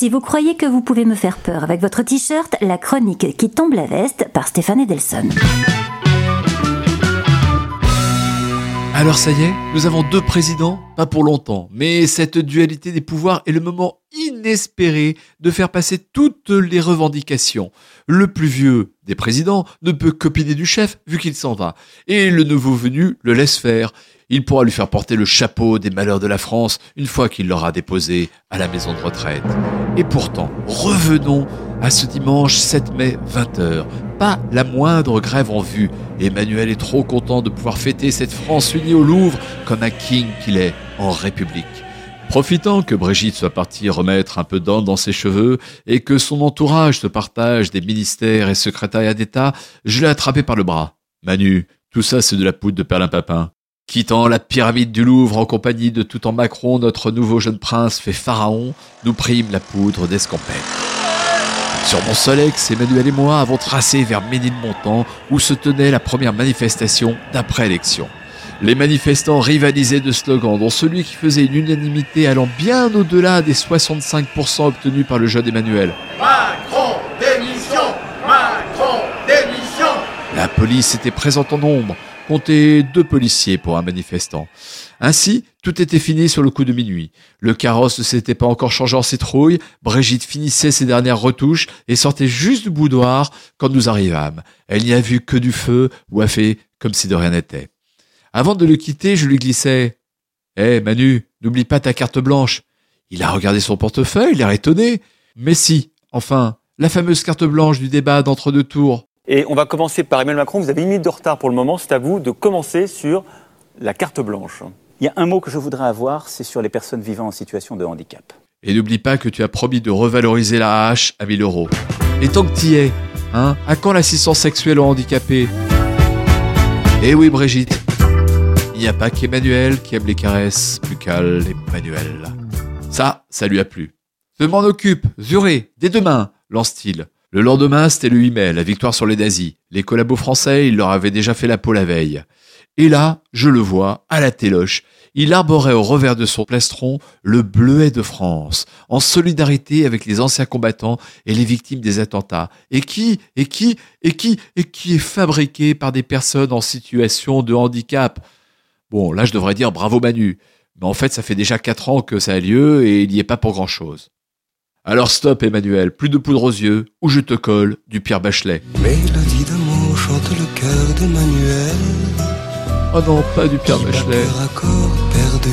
Si vous croyez que vous pouvez me faire peur avec votre t-shirt, la chronique qui tombe la veste par Stéphane Edelson. Alors ça y est, nous avons deux présidents, pas pour longtemps, mais cette dualité des pouvoirs est le moment inespéré de faire passer toutes les revendications. Le plus vieux des présidents ne peut copiner du chef vu qu'il s'en va, et le nouveau venu le laisse faire. Il pourra lui faire porter le chapeau des malheurs de la France une fois qu'il l'aura déposé à la maison de retraite. Et pourtant, revenons à ce dimanche 7 mai 20h. Pas la moindre grève en vue. Emmanuel est trop content de pouvoir fêter cette France unie au Louvre comme un king qu'il est en République. Profitant que Brigitte soit partie remettre un peu d'ordre dans ses cheveux et que son entourage se partage des ministères et secrétariats d'État, je l'ai attrapé par le bras. Manu, tout ça c'est de la poudre de perlimpapin. Quittant la pyramide du Louvre en compagnie de tout en Macron, notre nouveau jeune prince fait pharaon, nous prime la poudre d'escampette. Sur mon Solex, Emmanuel et moi avons tracé vers Ménilmontant où se tenait la première manifestation d'après-élection. Les manifestants rivalisaient de slogans, dont celui qui faisait une unanimité allant bien au-delà des 65% obtenus par le jeune Emmanuel. Macron, démission Macron, démission La police était présente en nombre, comptait deux policiers pour un manifestant. Ainsi, tout était fini sur le coup de minuit. Le carrosse ne s'était pas encore changé en citrouille, Brigitte finissait ses dernières retouches et sortait juste du boudoir quand nous arrivâmes. Elle n'y a vu que du feu ou a fait comme si de rien n'était. Avant de le quitter, je lui glissais Eh Manu, n'oublie pas ta carte blanche. Il a regardé son portefeuille, l'air étonné. Mais si, enfin, la fameuse carte blanche du débat d'entre-deux tours. Et on va commencer par Emmanuel Macron. Vous avez une minute de retard pour le moment. C'est à vous de commencer sur la carte blanche. Il y a un mot que je voudrais avoir, c'est sur les personnes vivant en situation de handicap. Et n'oublie pas que tu as promis de revaloriser la hache à 1000 euros. Et tant que t'y es, hein, à quand l'assistance sexuelle aux handicapés? Eh oui, Brigitte, n'y a pas qu'Emmanuel qui aime les caresses, qu'Al Emmanuel. Ça, ça lui a plu. Je m'en occupe, juré, dès demain, lance-t-il. Le lendemain, c'était le 8 mai, la victoire sur les nazis. Les collabos français, il leur avait déjà fait la peau la veille. Et là, je le vois, à la téloche, il arborait au revers de son plastron le bleuet de France, en solidarité avec les anciens combattants et les victimes des attentats, et qui, et qui, et qui, et qui est fabriqué par des personnes en situation de handicap. Bon, là je devrais dire bravo Manu, mais en fait ça fait déjà quatre ans que ça a lieu et il n'y est pas pour grand-chose. Alors stop Emmanuel, plus de poudre aux yeux, ou je te colle du Pierre Bachelet. Mélodie d'amour chante le cœur d'Emmanuel. Oh non, pas du Pierre Bachelet. accord perdu.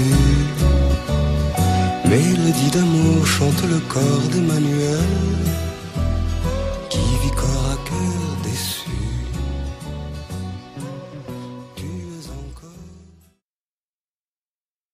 Mélodie d'amour chante le corps d'Emmanuel.